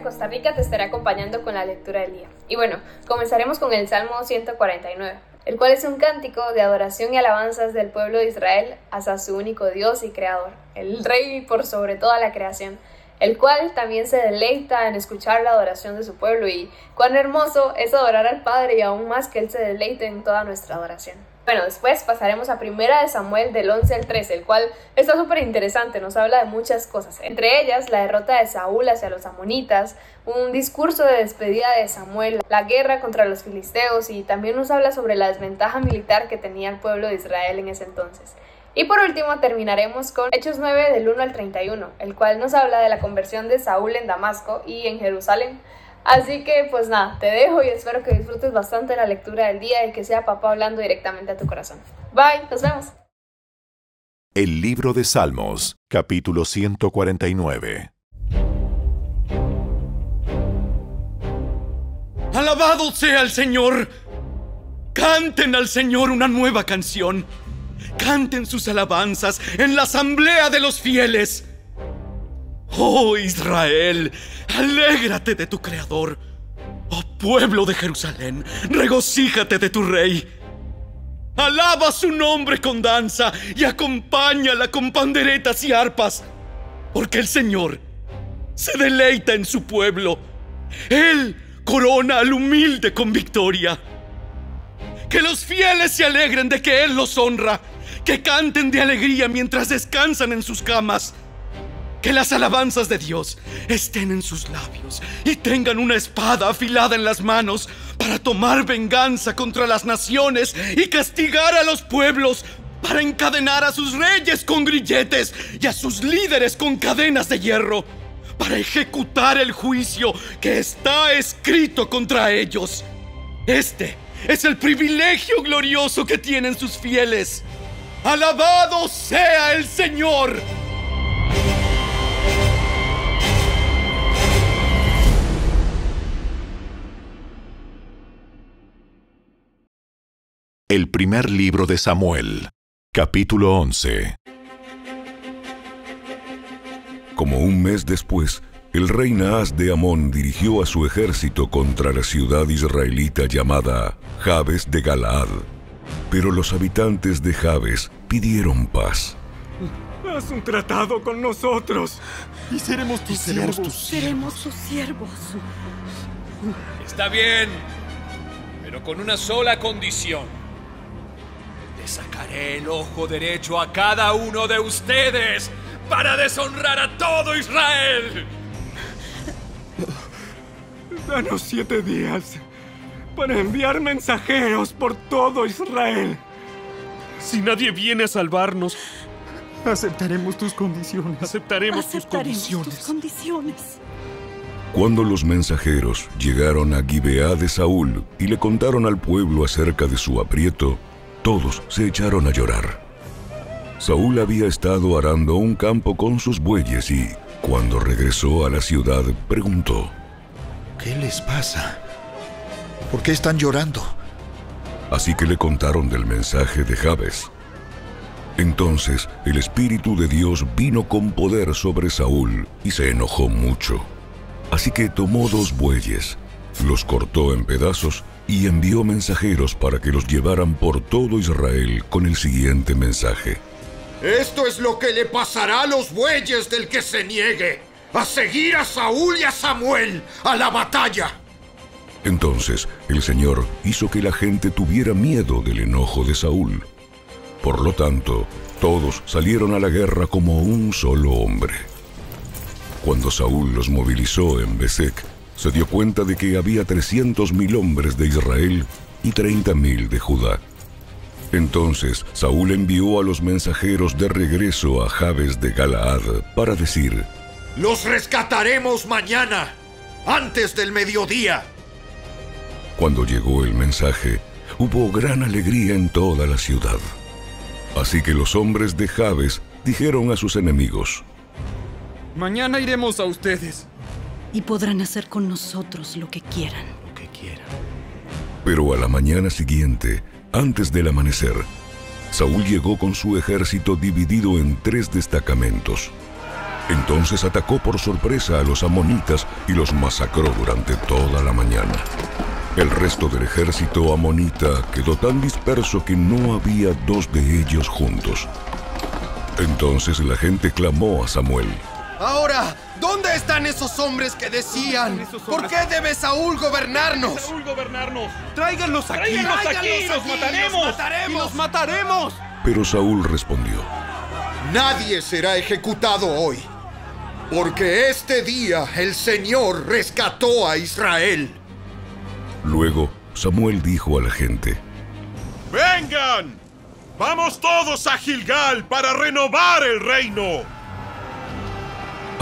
Costa Rica te estaré acompañando con la lectura del día. Y bueno, comenzaremos con el Salmo 149, el cual es un cántico de adoración y alabanzas del pueblo de Israel hacia su único Dios y Creador, el Rey por sobre toda la creación, el cual también se deleita en escuchar la adoración de su pueblo y cuán hermoso es adorar al Padre y aún más que Él se deleite en toda nuestra adoración. Bueno, después pasaremos a Primera de Samuel del 11 al 13, el cual está súper interesante, nos habla de muchas cosas, entre ellas la derrota de Saúl hacia los amonitas, un discurso de despedida de Samuel, la guerra contra los filisteos y también nos habla sobre la desventaja militar que tenía el pueblo de Israel en ese entonces. Y por último terminaremos con Hechos 9 del 1 al 31, el cual nos habla de la conversión de Saúl en Damasco y en Jerusalén. Así que pues nada, te dejo y espero que disfrutes bastante la lectura del día y que sea papá hablando directamente a tu corazón. Bye, nos vemos. El libro de Salmos, capítulo 149. Alabado sea el Señor. Canten al Señor una nueva canción. Canten sus alabanzas en la asamblea de los fieles. Oh Israel, alégrate de tu Creador. Oh pueblo de Jerusalén, regocíjate de tu Rey. Alaba su nombre con danza y acompáñala con panderetas y arpas, porque el Señor se deleita en su pueblo. Él corona al humilde con victoria. Que los fieles se alegren de que Él los honra, que canten de alegría mientras descansan en sus camas que las alabanzas de Dios estén en sus labios y tengan una espada afilada en las manos para tomar venganza contra las naciones y castigar a los pueblos, para encadenar a sus reyes con grilletes y a sus líderes con cadenas de hierro, para ejecutar el juicio que está escrito contra ellos. Este es el privilegio glorioso que tienen sus fieles. Alabado sea el Señor. El primer libro de Samuel, capítulo 11. Como un mes después, el rey Naas de Amón dirigió a su ejército contra la ciudad israelita llamada Jabes de Galaad. Pero los habitantes de Jabes pidieron paz. Haz un tratado con nosotros y seremos tus siervos. Seremos tus siervos. Está bien, pero con una sola condición le sacaré el ojo derecho a cada uno de ustedes para deshonrar a todo Israel. Danos siete días para enviar mensajeros por todo Israel. Si nadie viene a salvarnos, aceptaremos tus condiciones. Aceptaremos, tus condiciones. tus condiciones. Cuando los mensajeros llegaron a Gibeá de Saúl y le contaron al pueblo acerca de su aprieto, todos se echaron a llorar. Saúl había estado arando un campo con sus bueyes y, cuando regresó a la ciudad, preguntó, ¿Qué les pasa? ¿Por qué están llorando? Así que le contaron del mensaje de Jabes. Entonces el Espíritu de Dios vino con poder sobre Saúl y se enojó mucho. Así que tomó dos bueyes, los cortó en pedazos y envió mensajeros para que los llevaran por todo Israel con el siguiente mensaje. Esto es lo que le pasará a los bueyes del que se niegue a seguir a Saúl y a Samuel a la batalla. Entonces el Señor hizo que la gente tuviera miedo del enojo de Saúl. Por lo tanto, todos salieron a la guerra como un solo hombre. Cuando Saúl los movilizó en Besek, se dio cuenta de que había 300.000 hombres de Israel y 30.000 de Judá. Entonces Saúl envió a los mensajeros de regreso a Jabes de Galaad para decir, Los rescataremos mañana, antes del mediodía. Cuando llegó el mensaje, hubo gran alegría en toda la ciudad. Así que los hombres de Jabes dijeron a sus enemigos, Mañana iremos a ustedes y podrán hacer con nosotros lo que quieran. Lo que quieran. Pero a la mañana siguiente, antes del amanecer, Saúl llegó con su ejército dividido en tres destacamentos. Entonces atacó por sorpresa a los amonitas y los masacró durante toda la mañana. El resto del ejército amonita quedó tan disperso que no había dos de ellos juntos. Entonces la gente clamó a Samuel. Ahora, ¿dónde están esos hombres que decían? ¿Por qué debe Saúl gobernarnos? Saúl gobernarnos. Tráiganlos aquí. Tráiganlos aquí, los aquí, mataremos. los mataremos. Y los mataremos. Pero Saúl respondió. Nadie será ejecutado hoy, porque este día el Señor rescató a Israel. Luego Samuel dijo a la gente. ¡Vengan! ¡Vamos todos a Gilgal para renovar el reino!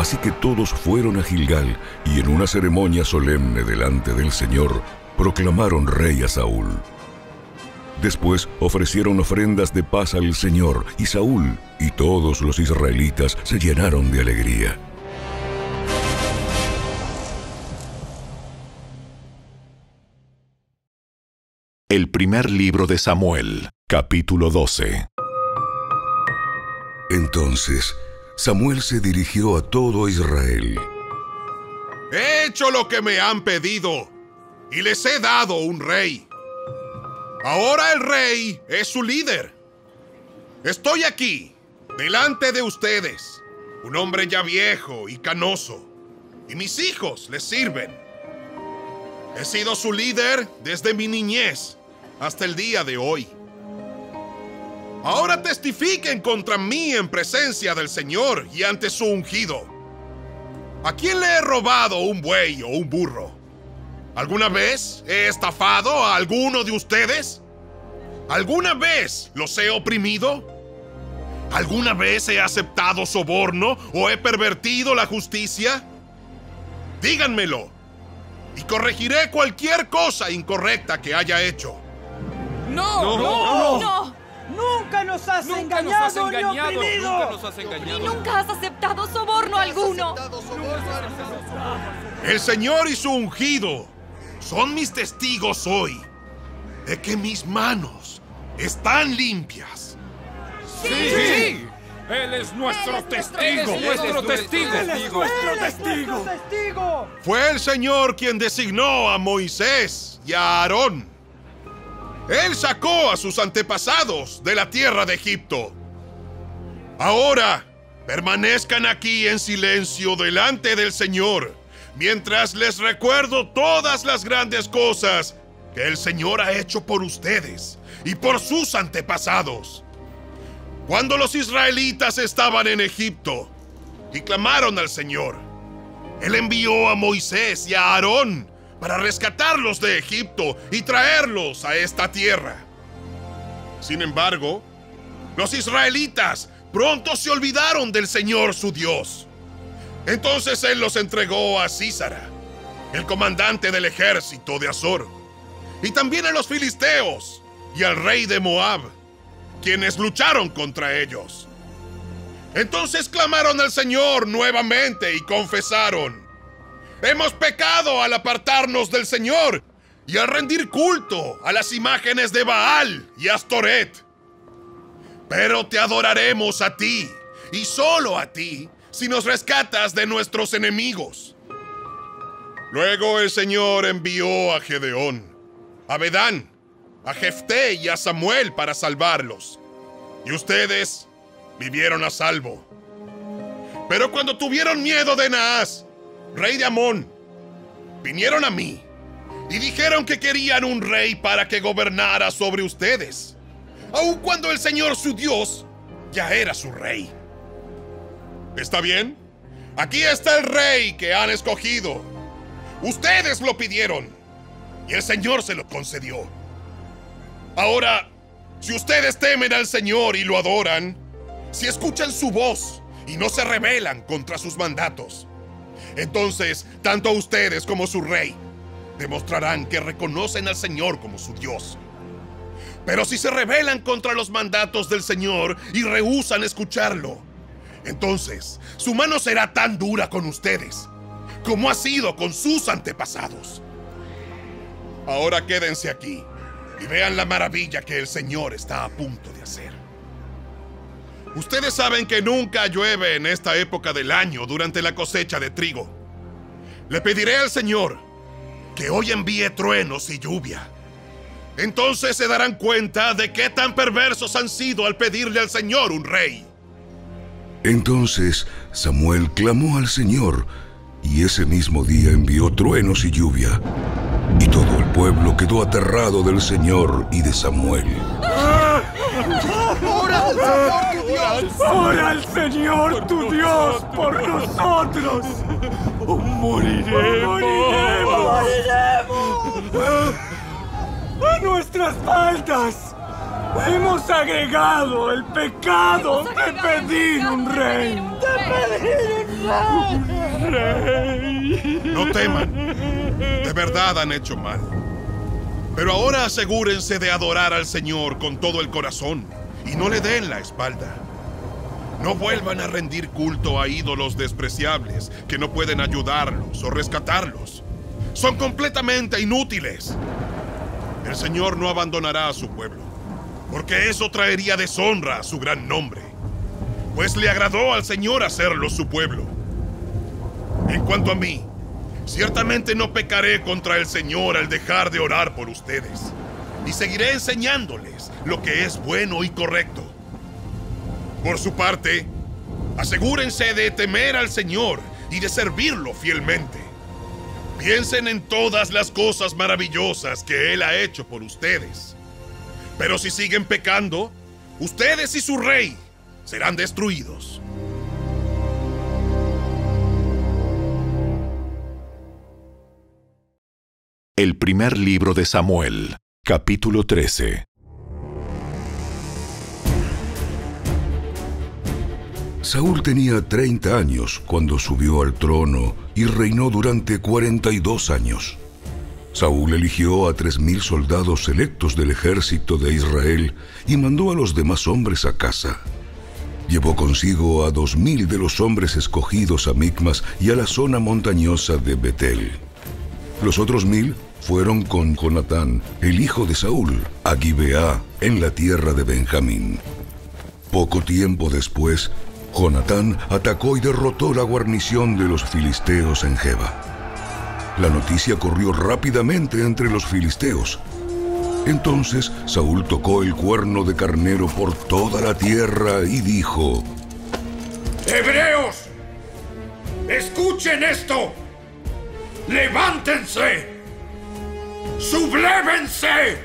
Así que todos fueron a Gilgal y en una ceremonia solemne delante del Señor proclamaron rey a Saúl. Después ofrecieron ofrendas de paz al Señor y Saúl y todos los israelitas se llenaron de alegría. El primer libro de Samuel, capítulo 12. Entonces Samuel se dirigió a todo Israel. He hecho lo que me han pedido y les he dado un rey. Ahora el rey es su líder. Estoy aquí, delante de ustedes, un hombre ya viejo y canoso, y mis hijos les sirven. He sido su líder desde mi niñez hasta el día de hoy. Ahora testifiquen contra mí en presencia del Señor y ante su ungido. ¿A quién le he robado un buey o un burro? ¿Alguna vez he estafado a alguno de ustedes? ¿Alguna vez los he oprimido? ¿Alguna vez he aceptado soborno o he pervertido la justicia? Díganmelo y corregiré cualquier cosa incorrecta que haya hecho. ¡No! No, ¡No! no. ¡Nunca nos has Nunca engañado, nos has engañado, ni oprimido! nunca nos has engañado. Y nunca has aceptado soborno alguno. El Señor y su ungido son mis testigos hoy de que mis manos están limpias. ¡Sí! Él es nuestro testigo. Él es nuestro testigo. ¡Él es nuestro testigo! testigo! Fue el Señor quien designó a Moisés y a Aarón. Él sacó a sus antepasados de la tierra de Egipto. Ahora, permanezcan aquí en silencio delante del Señor, mientras les recuerdo todas las grandes cosas que el Señor ha hecho por ustedes y por sus antepasados. Cuando los israelitas estaban en Egipto y clamaron al Señor, Él envió a Moisés y a Aarón para rescatarlos de Egipto y traerlos a esta tierra. Sin embargo, los israelitas pronto se olvidaron del Señor su Dios. Entonces Él los entregó a Císara, el comandante del ejército de Azor, y también a los filisteos y al rey de Moab, quienes lucharon contra ellos. Entonces clamaron al Señor nuevamente y confesaron, Hemos pecado al apartarnos del Señor y al rendir culto a las imágenes de Baal y Astoret. Pero te adoraremos a ti, y solo a ti, si nos rescatas de nuestros enemigos. Luego el Señor envió a Gedeón, a Bedán, a Jefté y a Samuel para salvarlos. Y ustedes vivieron a salvo. Pero cuando tuvieron miedo de Naas, rey de Amón, vinieron a mí y dijeron que querían un rey para que gobernara sobre ustedes, aun cuando el Señor su Dios ya era su rey. ¿Está bien? Aquí está el rey que han escogido. Ustedes lo pidieron y el Señor se lo concedió. Ahora, si ustedes temen al Señor y lo adoran, si escuchan su voz y no se rebelan contra sus mandatos, entonces tanto ustedes como su rey demostrarán que reconocen al Señor como su Dios. Pero si se rebelan contra los mandatos del Señor y rehúsan escucharlo, entonces su mano será tan dura con ustedes como ha sido con sus antepasados. Ahora quédense aquí y vean la maravilla que el Señor está a punto de hacer. Ustedes saben que nunca llueve en esta época del año durante la cosecha de trigo. Le pediré al Señor que hoy envíe truenos y lluvia. Entonces se darán cuenta de qué tan perversos han sido al pedirle al Señor un rey. Entonces Samuel clamó al Señor, y ese mismo día envió truenos y lluvia. Y todo el pueblo quedó aterrado del Señor y de Samuel. ¡Ora al Señor tu Dios por nosotros! ¡Moriremos! ¡Moriremos! ¡A nuestras faltas! Hemos agregado el pecado de pedir un rey. ¡De pedir un rey! No teman. De verdad han hecho mal. Pero ahora asegúrense de adorar al Señor con todo el corazón y no le den la espalda. No vuelvan a rendir culto a ídolos despreciables que no pueden ayudarlos o rescatarlos. Son completamente inútiles. El Señor no abandonará a su pueblo, porque eso traería deshonra a su gran nombre, pues le agradó al Señor hacerlo su pueblo. En cuanto a mí, ciertamente no pecaré contra el Señor al dejar de orar por ustedes, y seguiré enseñándoles lo que es bueno y correcto. Por su parte, asegúrense de temer al Señor y de servirlo fielmente. Piensen en todas las cosas maravillosas que Él ha hecho por ustedes. Pero si siguen pecando, ustedes y su rey serán destruidos. El primer libro de Samuel, capítulo 13. Saúl tenía 30 años cuando subió al trono y reinó durante 42 años. Saúl eligió a 3.000 soldados selectos del ejército de Israel y mandó a los demás hombres a casa. Llevó consigo a 2.000 de los hombres escogidos a Micmas y a la zona montañosa de Betel. Los otros mil fueron con Jonatán, el hijo de Saúl, a Gibeá, en la tierra de Benjamín. Poco tiempo después, Jonatán atacó y derrotó la guarnición de los filisteos en Geba. La noticia corrió rápidamente entre los filisteos. Entonces Saúl tocó el cuerno de carnero por toda la tierra y dijo, ¡Hebreos! ¡Escuchen esto! ¡Levántense! ¡Sublévense!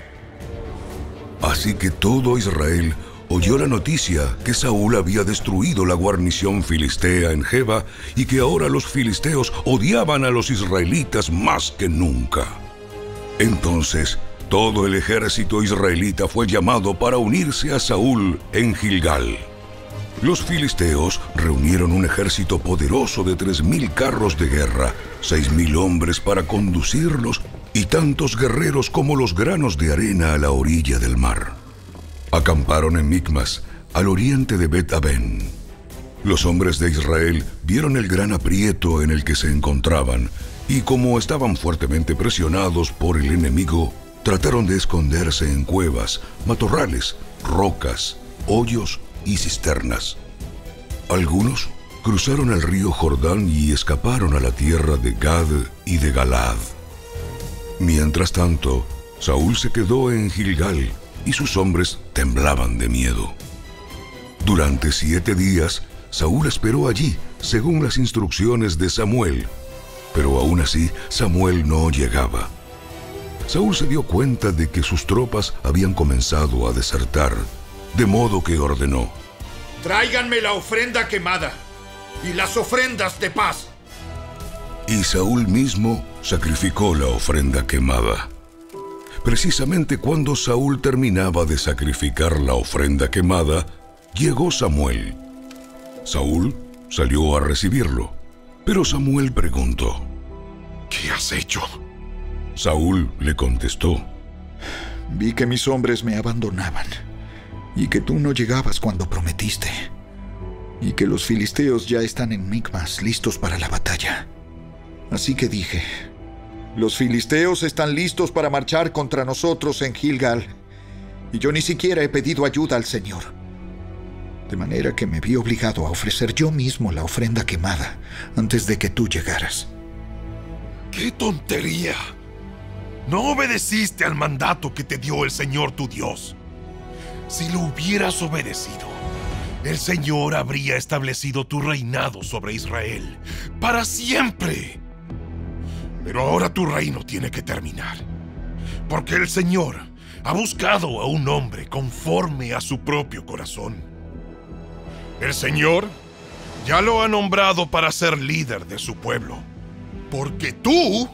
Así que todo Israel oyó la noticia que Saúl había destruido la guarnición filistea en Geba y que ahora los filisteos odiaban a los israelitas más que nunca. Entonces, todo el ejército israelita fue llamado para unirse a Saúl en Gilgal. Los filisteos reunieron un ejército poderoso de tres mil carros de guerra, seis mil hombres para conducirlos y tantos guerreros como los granos de arena a la orilla del mar. Acamparon en Micmas, al oriente de Bet Aben. Los hombres de Israel vieron el gran aprieto en el que se encontraban y como estaban fuertemente presionados por el enemigo, trataron de esconderse en cuevas, matorrales, rocas, hoyos y cisternas. Algunos cruzaron el río Jordán y escaparon a la tierra de Gad y de Galad. Mientras tanto, Saúl se quedó en Gilgal y sus hombres temblaban de miedo. Durante siete días, Saúl esperó allí, según las instrucciones de Samuel, pero aún así Samuel no llegaba. Saúl se dio cuenta de que sus tropas habían comenzado a desertar, de modo que ordenó, Tráiganme la ofrenda quemada y las ofrendas de paz. Y Saúl mismo sacrificó la ofrenda quemada. Precisamente cuando Saúl terminaba de sacrificar la ofrenda quemada, llegó Samuel. Saúl salió a recibirlo, pero Samuel preguntó, ¿Qué has hecho? Saúl le contestó, Vi que mis hombres me abandonaban y que tú no llegabas cuando prometiste y que los filisteos ya están en Micmas listos para la batalla. Así que dije, los filisteos están listos para marchar contra nosotros en Gilgal y yo ni siquiera he pedido ayuda al Señor. De manera que me vi obligado a ofrecer yo mismo la ofrenda quemada antes de que tú llegaras. ¡Qué tontería! No obedeciste al mandato que te dio el Señor tu Dios. Si lo hubieras obedecido, el Señor habría establecido tu reinado sobre Israel para siempre. Pero ahora tu reino tiene que terminar, porque el Señor ha buscado a un hombre conforme a su propio corazón. El Señor ya lo ha nombrado para ser líder de su pueblo, porque tú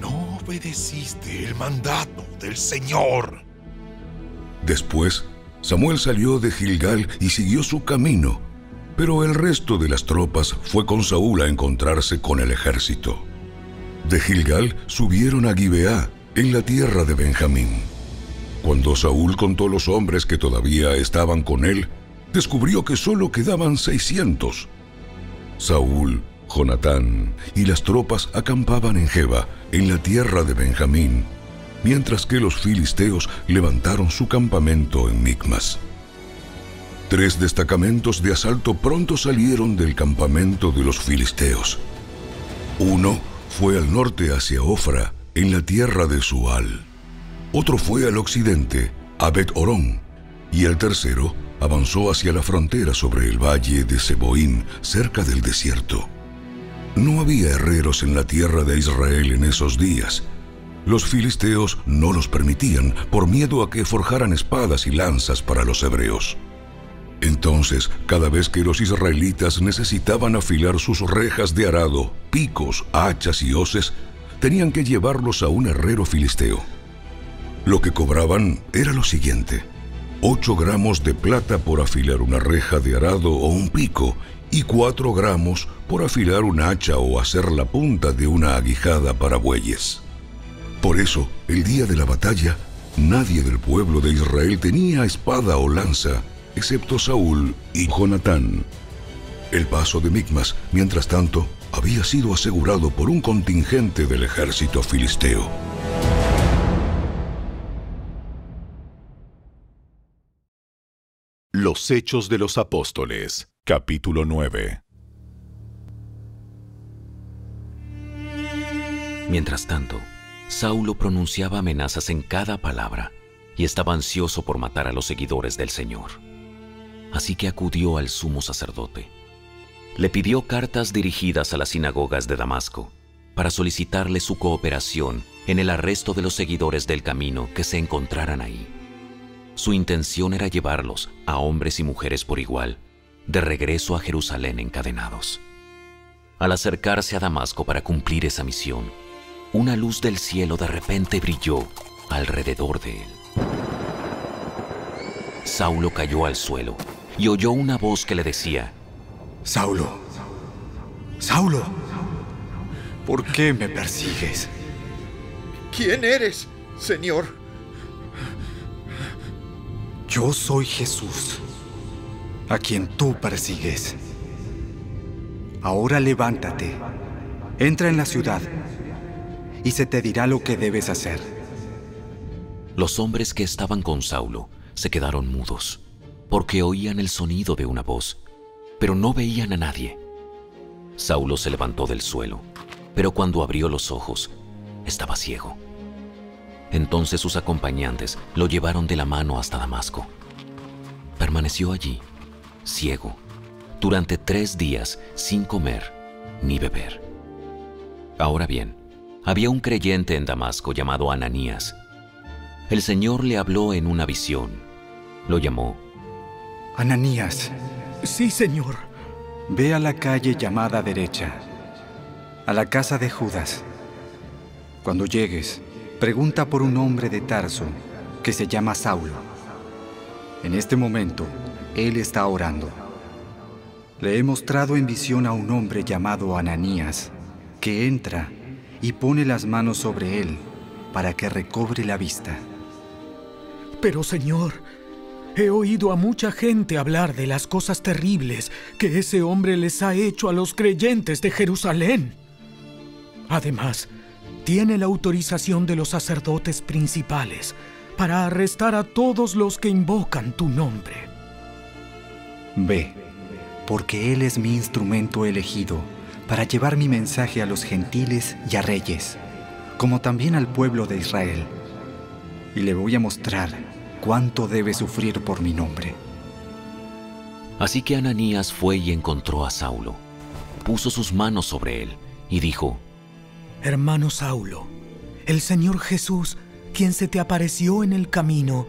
no obedeciste el mandato del Señor. Después, Samuel salió de Gilgal y siguió su camino, pero el resto de las tropas fue con Saúl a encontrarse con el ejército. De Gilgal subieron a Gibeá, en la tierra de Benjamín. Cuando Saúl contó los hombres que todavía estaban con él, descubrió que solo quedaban 600. Saúl, Jonatán y las tropas acampaban en Jeba, en la tierra de Benjamín, mientras que los filisteos levantaron su campamento en Micmas. Tres destacamentos de asalto pronto salieron del campamento de los filisteos. Uno fue al norte hacia Ofra, en la tierra de Sual. Otro fue al occidente, a Bet Orón, y el tercero avanzó hacia la frontera sobre el valle de Seboín, cerca del desierto. No había herreros en la tierra de Israel en esos días. Los filisteos no los permitían por miedo a que forjaran espadas y lanzas para los hebreos. Entonces, cada vez que los israelitas necesitaban afilar sus rejas de arado, picos, hachas y hoces, tenían que llevarlos a un herrero filisteo. Lo que cobraban era lo siguiente. 8 gramos de plata por afilar una reja de arado o un pico y 4 gramos por afilar un hacha o hacer la punta de una aguijada para bueyes. Por eso, el día de la batalla, nadie del pueblo de Israel tenía espada o lanza, excepto Saúl y Jonatán. El paso de Micmas, mientras tanto, había sido asegurado por un contingente del ejército filisteo. Los Hechos de los Apóstoles, capítulo 9. Mientras tanto, Saulo pronunciaba amenazas en cada palabra y estaba ansioso por matar a los seguidores del Señor. Así que acudió al sumo sacerdote. Le pidió cartas dirigidas a las sinagogas de Damasco para solicitarle su cooperación en el arresto de los seguidores del camino que se encontraran ahí. Su intención era llevarlos, a hombres y mujeres por igual, de regreso a Jerusalén encadenados. Al acercarse a Damasco para cumplir esa misión, una luz del cielo de repente brilló alrededor de él. Saulo cayó al suelo y oyó una voz que le decía, Saulo, Saulo, ¿por qué me persigues? ¿Quién eres, Señor? Yo soy Jesús, a quien tú persigues. Ahora levántate, entra en la ciudad y se te dirá lo que debes hacer. Los hombres que estaban con Saulo se quedaron mudos, porque oían el sonido de una voz, pero no veían a nadie. Saulo se levantó del suelo, pero cuando abrió los ojos, estaba ciego. Entonces sus acompañantes lo llevaron de la mano hasta Damasco. Permaneció allí, ciego, durante tres días sin comer ni beber. Ahora bien, había un creyente en Damasco llamado Ananías. El Señor le habló en una visión. Lo llamó. Ananías. Sí, Señor. Ve a la calle llamada derecha, a la casa de Judas. Cuando llegues, pregunta por un hombre de Tarso que se llama Saulo. En este momento, él está orando. Le he mostrado en visión a un hombre llamado Ananías, que entra y pone las manos sobre él para que recobre la vista. Pero Señor, he oído a mucha gente hablar de las cosas terribles que ese hombre les ha hecho a los creyentes de Jerusalén. Además, tiene la autorización de los sacerdotes principales para arrestar a todos los que invocan tu nombre. Ve, porque Él es mi instrumento elegido para llevar mi mensaje a los gentiles y a reyes, como también al pueblo de Israel. Y le voy a mostrar cuánto debe sufrir por mi nombre. Así que Ananías fue y encontró a Saulo, puso sus manos sobre él y dijo, Hermano Saulo, el Señor Jesús, quien se te apareció en el camino,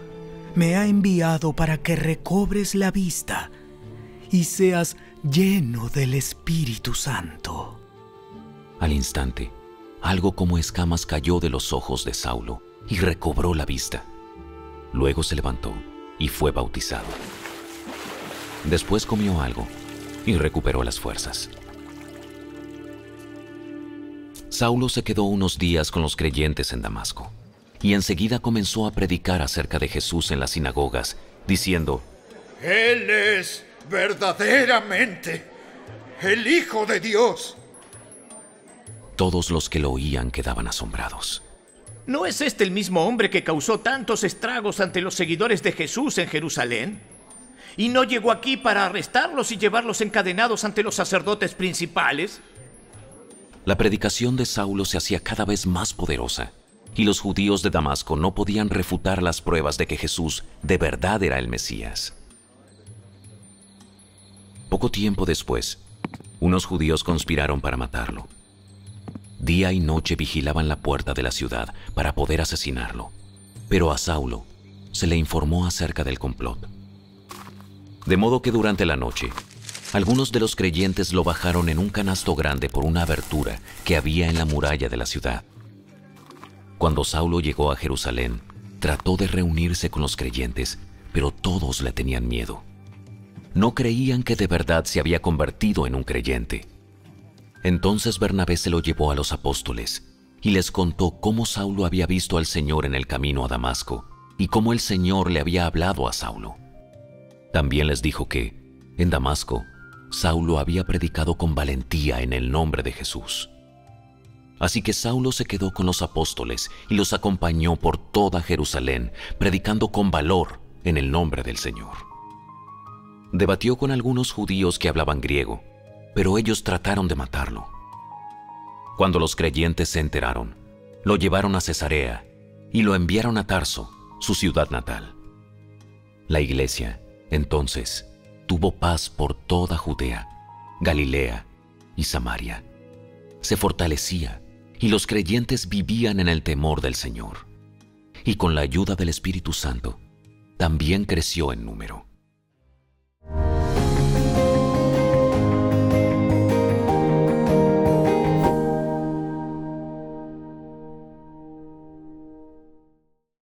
me ha enviado para que recobres la vista y seas lleno del Espíritu Santo. Al instante, algo como escamas cayó de los ojos de Saulo y recobró la vista. Luego se levantó y fue bautizado. Después comió algo y recuperó las fuerzas. Saulo se quedó unos días con los creyentes en Damasco y enseguida comenzó a predicar acerca de Jesús en las sinagogas, diciendo, Él es verdaderamente el Hijo de Dios. Todos los que lo oían quedaban asombrados. ¿No es este el mismo hombre que causó tantos estragos ante los seguidores de Jesús en Jerusalén? ¿Y no llegó aquí para arrestarlos y llevarlos encadenados ante los sacerdotes principales? La predicación de Saulo se hacía cada vez más poderosa, y los judíos de Damasco no podían refutar las pruebas de que Jesús de verdad era el Mesías. Poco tiempo después, unos judíos conspiraron para matarlo. Día y noche vigilaban la puerta de la ciudad para poder asesinarlo, pero a Saulo se le informó acerca del complot. De modo que durante la noche, algunos de los creyentes lo bajaron en un canasto grande por una abertura que había en la muralla de la ciudad. Cuando Saulo llegó a Jerusalén, trató de reunirse con los creyentes, pero todos le tenían miedo. No creían que de verdad se había convertido en un creyente. Entonces Bernabé se lo llevó a los apóstoles y les contó cómo Saulo había visto al Señor en el camino a Damasco y cómo el Señor le había hablado a Saulo. También les dijo que, en Damasco, Saulo había predicado con valentía en el nombre de Jesús. Así que Saulo se quedó con los apóstoles y los acompañó por toda Jerusalén, predicando con valor en el nombre del Señor. Debatió con algunos judíos que hablaban griego, pero ellos trataron de matarlo. Cuando los creyentes se enteraron, lo llevaron a Cesarea y lo enviaron a Tarso, su ciudad natal. La iglesia, entonces, tuvo paz por toda Judea, Galilea y Samaria. Se fortalecía y los creyentes vivían en el temor del Señor. Y con la ayuda del Espíritu Santo, también creció en número.